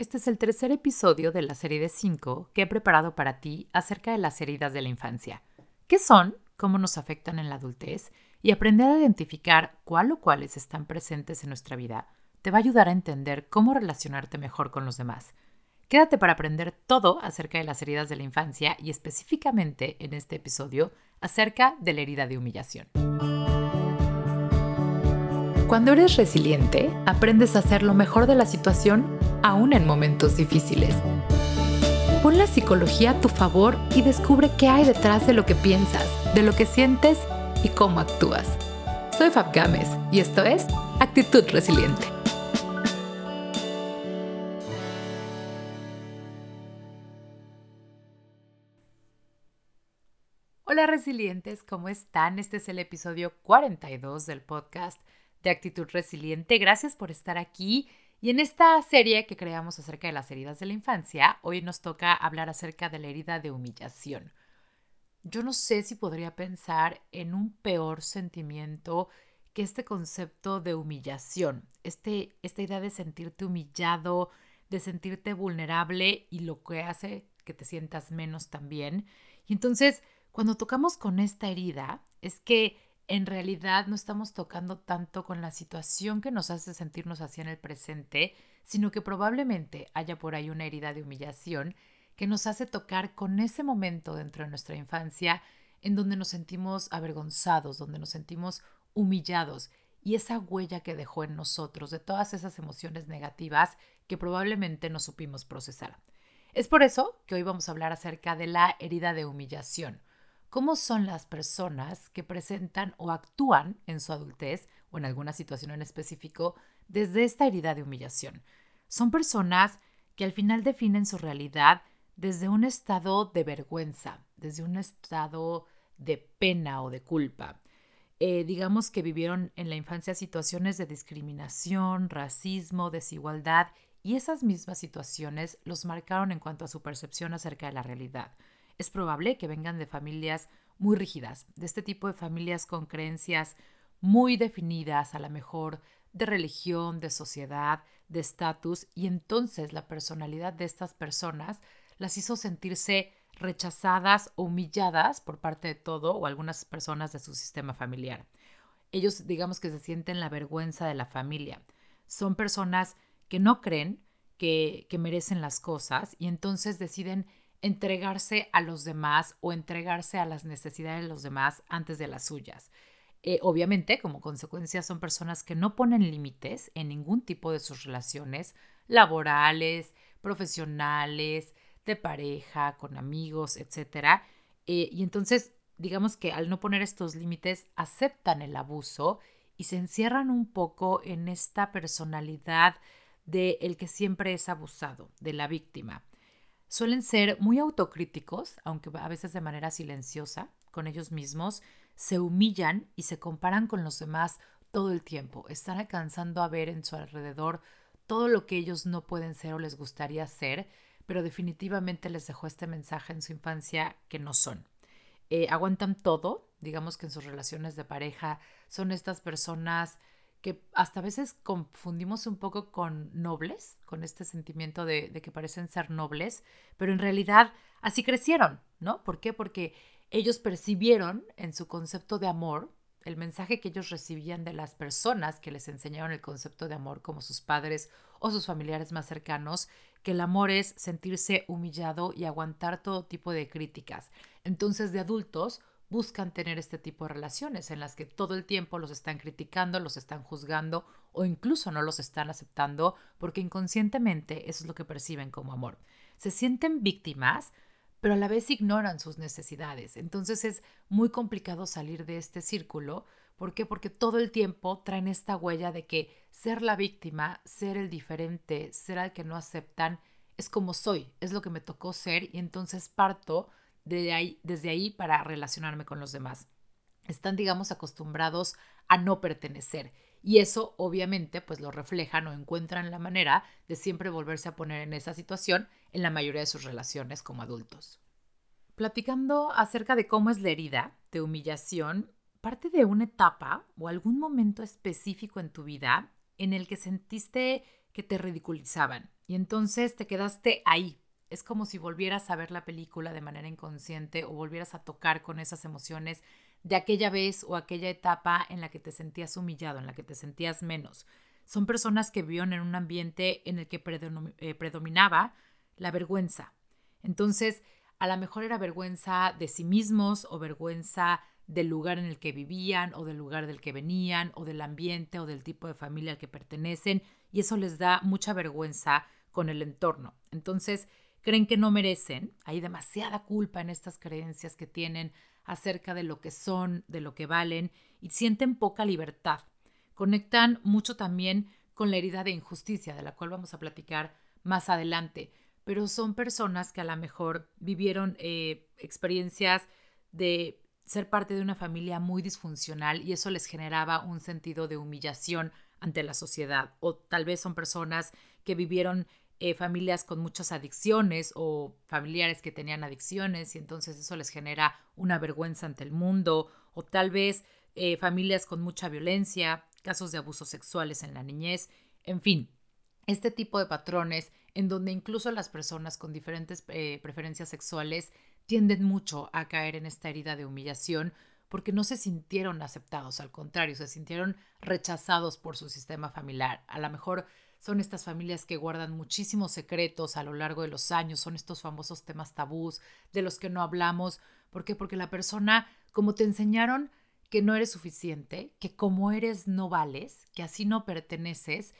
Este es el tercer episodio de la serie de cinco que he preparado para ti acerca de las heridas de la infancia. ¿Qué son? ¿Cómo nos afectan en la adultez? Y aprender a identificar cuál o cuáles están presentes en nuestra vida te va a ayudar a entender cómo relacionarte mejor con los demás. Quédate para aprender todo acerca de las heridas de la infancia y específicamente en este episodio acerca de la herida de humillación. Cuando eres resiliente, aprendes a hacer lo mejor de la situación aún en momentos difíciles. Pon la psicología a tu favor y descubre qué hay detrás de lo que piensas, de lo que sientes y cómo actúas. Soy Fab Gámez y esto es Actitud Resiliente. Hola resilientes, ¿cómo están? Este es el episodio 42 del podcast de actitud resiliente. Gracias por estar aquí. Y en esta serie que creamos acerca de las heridas de la infancia, hoy nos toca hablar acerca de la herida de humillación. Yo no sé si podría pensar en un peor sentimiento que este concepto de humillación, este, esta idea de sentirte humillado, de sentirte vulnerable y lo que hace que te sientas menos también. Y entonces, cuando tocamos con esta herida, es que en realidad no estamos tocando tanto con la situación que nos hace sentirnos así en el presente, sino que probablemente haya por ahí una herida de humillación que nos hace tocar con ese momento dentro de nuestra infancia en donde nos sentimos avergonzados, donde nos sentimos humillados y esa huella que dejó en nosotros de todas esas emociones negativas que probablemente no supimos procesar. Es por eso que hoy vamos a hablar acerca de la herida de humillación cómo son las personas que presentan o actúan en su adultez o en alguna situación en específico desde esta herida de humillación. Son personas que al final definen su realidad desde un estado de vergüenza, desde un estado de pena o de culpa. Eh, digamos que vivieron en la infancia situaciones de discriminación, racismo, desigualdad y esas mismas situaciones los marcaron en cuanto a su percepción acerca de la realidad es probable que vengan de familias muy rígidas, de este tipo de familias con creencias muy definidas, a lo mejor de religión, de sociedad, de estatus, y entonces la personalidad de estas personas las hizo sentirse rechazadas o humilladas por parte de todo o algunas personas de su sistema familiar. Ellos digamos que se sienten la vergüenza de la familia. Son personas que no creen que, que merecen las cosas y entonces deciden entregarse a los demás o entregarse a las necesidades de los demás antes de las suyas. Eh, obviamente, como consecuencia, son personas que no ponen límites en ningún tipo de sus relaciones laborales, profesionales, de pareja, con amigos, etc. Eh, y entonces, digamos que al no poner estos límites, aceptan el abuso y se encierran un poco en esta personalidad de el que siempre es abusado, de la víctima suelen ser muy autocríticos, aunque a veces de manera silenciosa, con ellos mismos, se humillan y se comparan con los demás todo el tiempo. Están alcanzando a ver en su alrededor todo lo que ellos no pueden ser o les gustaría ser, pero definitivamente les dejó este mensaje en su infancia que no son. Eh, aguantan todo, digamos que en sus relaciones de pareja son estas personas que hasta a veces confundimos un poco con nobles, con este sentimiento de, que parecen ser nobles, pero en realidad así crecieron, ¿no? ¿Por qué? Porque ellos percibieron en su concepto de amor el mensaje que ellos recibían de las personas que les enseñaron el concepto de amor, como sus padres o sus familiares más cercanos, que el amor es sentirse humillado y aguantar todo tipo de críticas. Entonces, de adultos, buscan tener este tipo de relaciones en las que todo el tiempo los están criticando, los están juzgando o incluso no los están aceptando porque inconscientemente eso es lo que perciben como amor. Se sienten víctimas, pero a la vez ignoran sus necesidades. Entonces es muy complicado salir de este círculo. ¿Por qué? Porque todo el tiempo traen esta huella de que ser la víctima, ser el diferente, ser al que no aceptan, es como soy, es lo que me tocó ser y entonces parto desde ahí para relacionarme con los demás. Están, digamos, acostumbrados a no pertenecer. Y eso obviamente pues lo reflejan o encuentran la manera de siempre volverse a poner en esa situación en la mayoría de sus relaciones como adultos. Platicando acerca de cómo es la herida de humillación, parte de una etapa o algún momento específico en tu vida en el que sentiste que te ridiculizaban y entonces te quedaste ahí. Es como si volvieras a ver la película de manera inconsciente o volvieras a tocar con esas emociones de aquella vez o aquella etapa en la que te sentías humillado, en la que te sentías menos. Son personas que vivieron en un ambiente en el que eh, predominaba la vergüenza. Entonces, a lo mejor era vergüenza de sí mismos o vergüenza del lugar en el que vivían o del lugar del que venían o del ambiente o del tipo de familia al que pertenecen y eso les da mucha vergüenza con el entorno. Entonces, creen que no merecen, hay demasiada culpa en estas creencias que tienen acerca de lo que son, de lo que valen y sienten poca libertad. Conectan mucho también con la herida de injusticia, de la cual vamos a platicar más adelante, pero son personas que a lo mejor vivieron eh, experiencias de ser parte de una familia muy disfuncional y eso les generaba un sentido de humillación ante la sociedad. O tal vez son personas que vivieron eh, familias con muchas adicciones o familiares que tenían adicciones y entonces eso les genera una vergüenza ante el mundo. O tal vez eh, familias con mucha violencia, casos de abusos sexuales en la niñez, en fin. Este tipo de patrones en donde incluso las personas con diferentes eh, preferencias sexuales tienden mucho a caer en esta herida de humillación porque no se sintieron aceptados, al contrario, se sintieron rechazados por su sistema familiar. A lo mejor son estas familias que guardan muchísimos secretos a lo largo de los años, son estos famosos temas tabús de los que no hablamos. ¿Por qué? Porque la persona, como te enseñaron que no eres suficiente, que como eres no vales, que así no perteneces,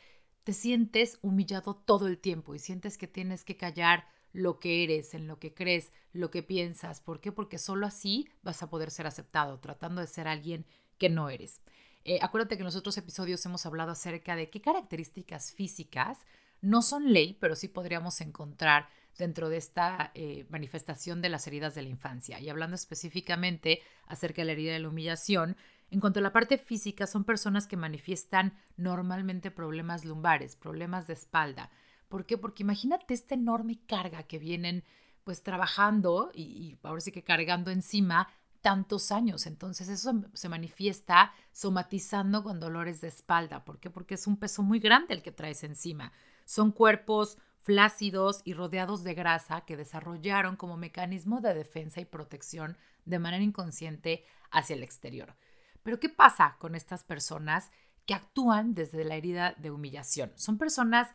te sientes humillado todo el tiempo y sientes que tienes que callar lo que eres, en lo que crees, lo que piensas. ¿Por qué? Porque solo así vas a poder ser aceptado, tratando de ser alguien que no eres. Eh, acuérdate que en los otros episodios hemos hablado acerca de qué características físicas no son ley, pero sí podríamos encontrar dentro de esta eh, manifestación de las heridas de la infancia. Y hablando específicamente acerca de la herida de la humillación, en cuanto a la parte física, son personas que manifiestan normalmente problemas lumbares, problemas de espalda, ¿Por qué? Porque imagínate esta enorme carga que vienen pues trabajando y, ahora sí que cargando encima tantos años. Entonces eso se manifiesta somatizando con dolores de espalda. ¿Por qué? Porque es un peso muy grande el que traes encima. Son cuerpos flácidos y rodeados de grasa que desarrollaron como mecanismo de defensa y protección de manera inconsciente hacia el exterior. Pero ¿qué pasa con estas personas que actúan desde la herida de humillación? Son personas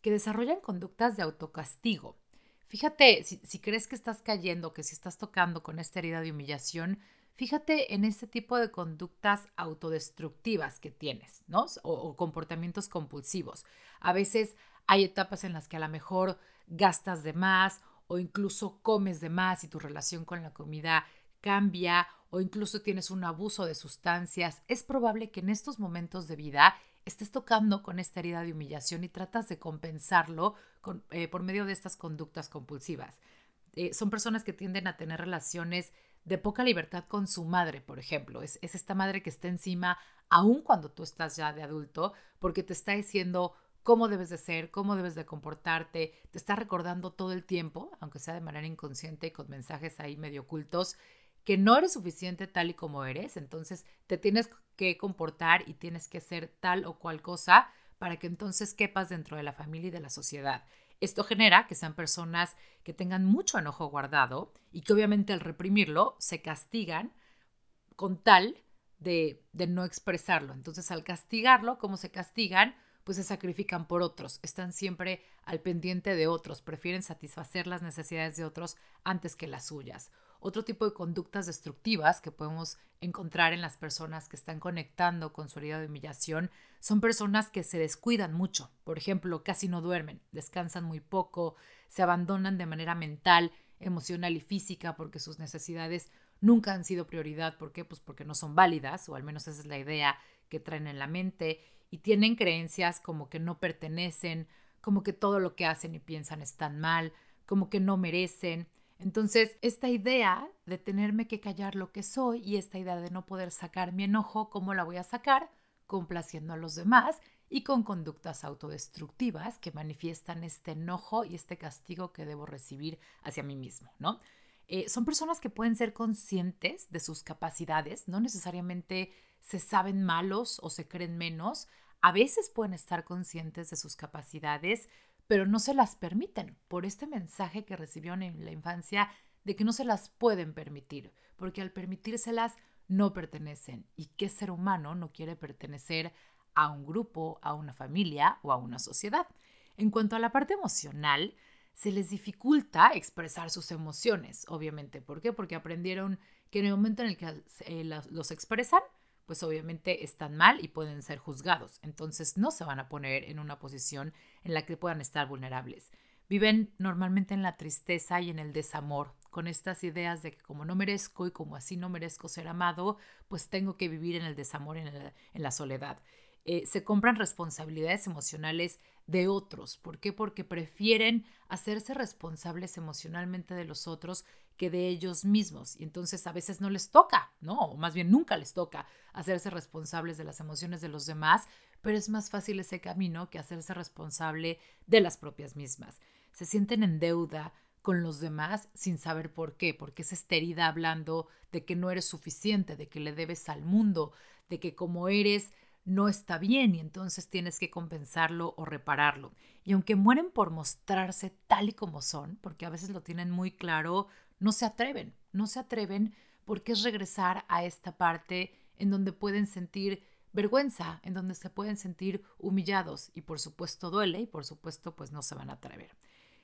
que desarrollan conductas de autocastigo. Fíjate, si, crees que estás cayendo, que si estás tocando con esta herida de humillación, fíjate en ese tipo de conductas autodestructivas que tienes, ¿no? O, o, comportamientos compulsivos. A veces hay etapas en las que a lo mejor gastas de más o incluso comes de más y tu relación con la comida cambia o incluso tienes un abuso de sustancias. Es probable que en estos momentos de vida estés tocando con esta herida de humillación y tratas de compensarlo eh, por medio de estas conductas compulsivas. Eh, son personas que tienden a tener relaciones de poca libertad con su madre, por ejemplo. Es, es esta madre que está encima aun cuando tú estás ya de adulto, porque te está diciendo cómo debes de ser, cómo debes de comportarte, te está recordando todo el tiempo, aunque sea de manera inconsciente y con mensajes ahí medio ocultos, que no eres suficiente tal y como eres, entonces te tienes que comportar y tienes que ser tal o cual cosa para que entonces quepas dentro de la familia y de la sociedad. Esto genera que sean personas que tengan mucho enojo guardado y que obviamente al reprimirlo se castigan con tal de, de no expresarlo. Entonces al castigarlo, como se castigan? Pues se sacrifican por otros, están siempre al pendiente de otros, prefieren satisfacer las necesidades de otros antes que las suyas otro tipo de conductas destructivas que podemos encontrar en las personas que están conectando con su herida de humillación son personas que se descuidan mucho. Por ejemplo, casi no duermen, descansan muy poco, se abandonan de manera mental, emocional y física porque sus necesidades nunca han sido prioridad. ¿Por qué? Pues porque no son válidas, o al menos esa es la idea que traen en la mente, y tienen creencias como que no pertenecen, como que todo lo que hacen y piensan están mal, como que no merecen entonces, esta idea de tenerme que callar lo que soy y esta idea de no poder sacar mi enojo, ¿cómo la voy a sacar? Complaciendo a los demás y con conductas autodestructivas que manifiestan este enojo y este castigo que debo recibir hacia mí mismo, ¿no? Eh, son personas que pueden ser conscientes de sus capacidades, no necesariamente se saben malos o se creen menos, a veces pueden estar conscientes de sus capacidades, pero no se las permiten por este mensaje que recibieron en la infancia de que no se las pueden permitir, porque al permitírselas no pertenecen. ¿Y qué ser humano no quiere pertenecer a un grupo, a una familia o a una sociedad? En cuanto a la parte emocional, se les dificulta expresar sus emociones, obviamente. ¿Por qué? Porque aprendieron que en el momento en el que eh, los expresan, pues obviamente están mal y pueden ser juzgados. Entonces no se van a poner en una posición en la que puedan estar vulnerables. Viven normalmente en la tristeza y en el desamor, con estas ideas de que como no merezco y como así no merezco ser amado, pues tengo que vivir en el desamor, en la, en la soledad. Eh, se compran responsabilidades emocionales de otros. ¿Por qué? Porque prefieren hacerse responsables emocionalmente de los otros de ellos mismos. Y entonces a veces no les toca, ¿no? O más bien nunca les toca hacerse responsables de las emociones de los demás, pero es más fácil ese camino que hacerse responsable de las propias mismas. Se sienten en deuda con los demás sin saber por qué, porque es esta herida hablando de que no eres suficiente, de que le debes al mundo, de que como eres no está bien y entonces tienes que compensarlo o repararlo. Y aunque mueren por mostrarse tal y como son, porque a veces lo tienen muy claro, no se atreven, no se atreven porque es regresar a esta parte en donde pueden sentir vergüenza, en donde se pueden sentir humillados y por supuesto duele y por supuesto pues no se van a atrever.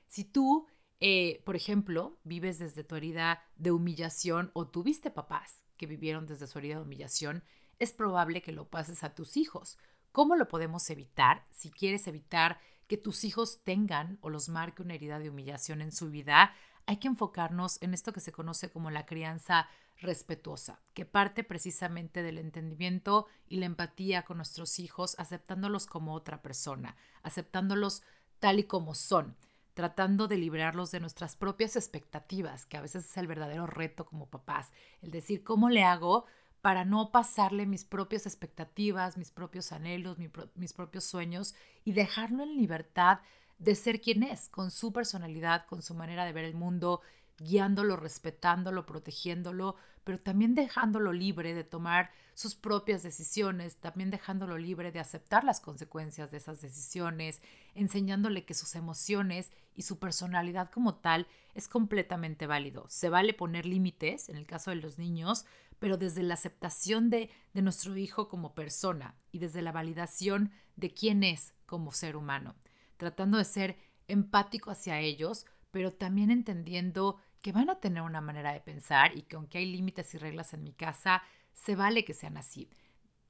Si tú, eh, por ejemplo, vives desde tu herida de humillación o tuviste papás que vivieron desde su herida de humillación, es probable que lo pases a tus hijos. ¿Cómo lo podemos evitar? Si quieres evitar que tus hijos tengan o los marque una herida de humillación en su vida, hay que enfocarnos en esto que se conoce como la crianza respetuosa, que parte precisamente del entendimiento y la empatía con nuestros hijos, aceptándolos como otra persona, aceptándolos tal y como son, tratando de liberarlos de nuestras propias expectativas, que a veces es el verdadero reto como papás, el decir, ¿cómo le hago para no pasarle mis propias expectativas, mis propios anhelos, mis propios sueños y dejarlo en libertad de ser quien es, con su personalidad, con su manera de ver el mundo, guiándolo, respetándolo, protegiéndolo, pero también dejándolo libre de tomar sus propias decisiones, también dejándolo libre de aceptar las consecuencias de esas decisiones, enseñándole que sus emociones y su personalidad como tal es completamente válido. Se vale poner límites, en el caso de los niños, pero desde la aceptación de, de nuestro hijo como persona y desde la validación de quién es como ser humano, tratando de ser empático hacia ellos, pero también entendiendo que van a tener una manera de pensar y que aunque hay límites y reglas en mi casa, se vale que sean así.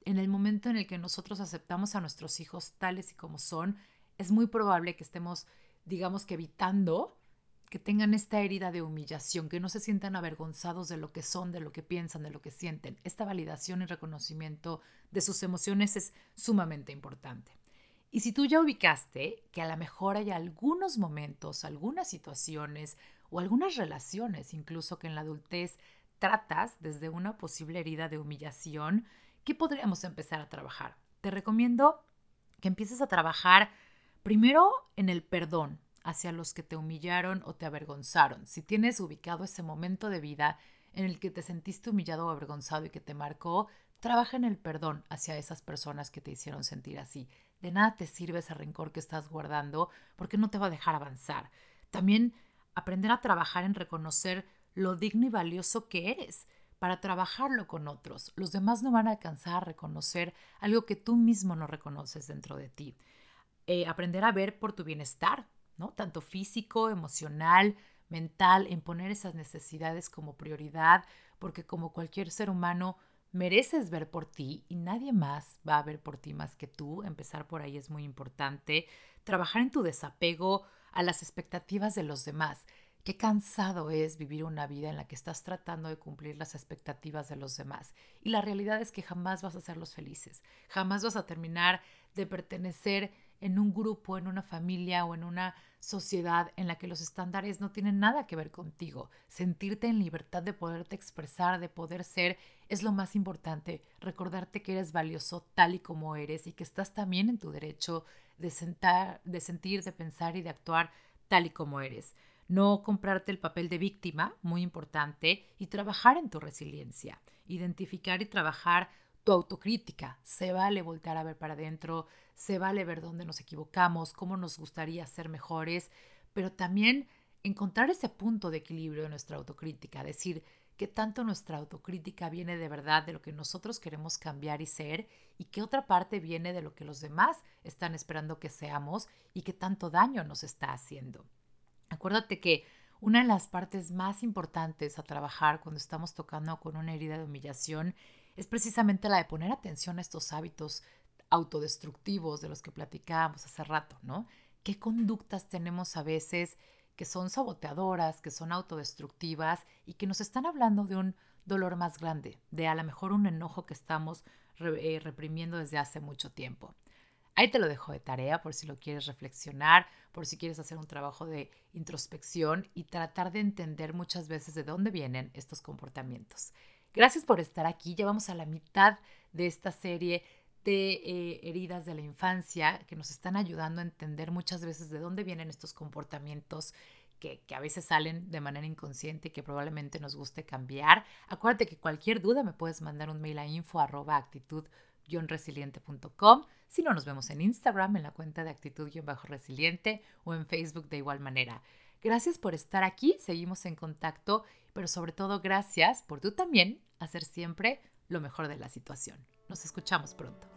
En el momento en el que nosotros aceptamos a nuestros hijos tales y como son, es muy probable que estemos, digamos que evitando que tengan esta herida de humillación, que no se sientan avergonzados de lo que son, de lo que piensan, de lo que sienten. Esta validación y reconocimiento de sus emociones es sumamente importante. Y si tú ya ubicaste que a lo mejor hay algunos momentos, algunas situaciones o algunas relaciones, incluso que en la adultez tratas desde una posible herida de humillación, ¿qué podríamos empezar a trabajar? Te recomiendo que empieces a trabajar primero en el perdón, hacia los que te humillaron o te avergonzaron. Si tienes ubicado ese momento de vida en el que te sentiste humillado o avergonzado y que te marcó, trabaja en el perdón hacia esas personas que te hicieron sentir así. De nada te sirve ese rencor que estás guardando porque no te va a dejar avanzar. También aprender a trabajar en reconocer lo digno y valioso que eres para trabajarlo con otros. Los demás no van a alcanzar a reconocer algo que tú mismo no reconoces dentro de ti. Eh, aprender a ver por tu bienestar, tanto físico, emocional, mental, en poner esas necesidades como prioridad, porque como cualquier ser humano mereces ver por ti y nadie más va a ver por ti más que tú. Empezar por ahí es muy importante. Trabajar en tu desapego a las expectativas de los demás. Qué cansado es vivir una vida en la que estás tratando de cumplir las expectativas de los demás. Y la realidad es que jamás vas a hacerlos felices. Jamás vas a terminar de pertenecer en un grupo, en una familia o en una sociedad en la que los estándares no tienen nada que ver contigo. Sentirte en libertad de poderte expresar, de poder ser, es lo más importante. Recordarte que eres valioso tal y como eres y que estás también en tu derecho de, sentar, de sentir, de pensar y de actuar tal y como eres. No comprarte el papel de víctima, muy importante, y trabajar en tu resiliencia. Identificar y trabajar tu autocrítica. Se vale voltear a ver para adentro, se vale ver dónde nos equivocamos, cómo nos gustaría ser mejores, pero también encontrar ese punto de equilibrio en nuestra autocrítica, decir qué tanto nuestra autocrítica viene de verdad de lo que nosotros queremos cambiar y ser y qué otra parte viene de lo que los demás están esperando que seamos y qué tanto daño nos está haciendo. Acuérdate que una de las partes más importantes a trabajar cuando estamos tocando con una herida de humillación es precisamente la de poner atención a estos hábitos autodestructivos de los que platicábamos hace rato, ¿no? ¿Qué conductas tenemos a veces que son saboteadoras, que son autodestructivas y que nos están hablando de un dolor más grande, de a lo mejor un enojo que estamos eh, reprimiendo desde hace mucho tiempo? Ahí te lo dejo de tarea por si lo quieres reflexionar, por si quieres hacer un trabajo de introspección y tratar de entender muchas veces de dónde vienen estos comportamientos. Gracias por estar aquí. Ya vamos a la mitad de esta serie de eh, heridas de la infancia que nos están ayudando a entender muchas veces de dónde vienen estos comportamientos que, a veces salen de manera inconsciente y que probablemente nos guste cambiar. Acuérdate que cualquier duda me puedes mandar un mail a info actitud resiliente.com. Si no, nos vemos en Instagram en la cuenta de actitud-resiliente o en Facebook de igual manera. Gracias por estar aquí, seguimos en contacto, pero sobre todo gracias por tú también hacer siempre lo mejor de la situación. Nos escuchamos pronto.